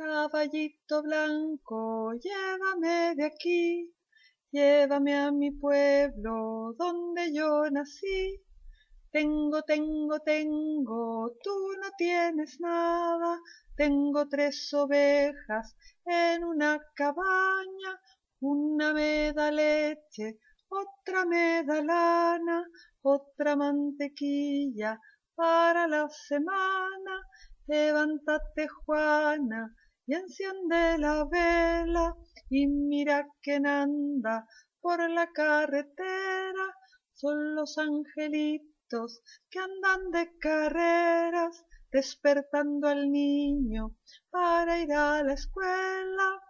Caballito blanco, llévame de aquí, llévame a mi pueblo donde yo nací. Tengo, tengo, tengo, tú no tienes nada, tengo tres ovejas en una cabaña, una me da leche, otra me da lana, otra mantequilla para la semana. Levántate, Juana, y enciende la vela, y mira quién anda por la carretera. Son los angelitos que andan de carreras, despertando al niño para ir a la escuela.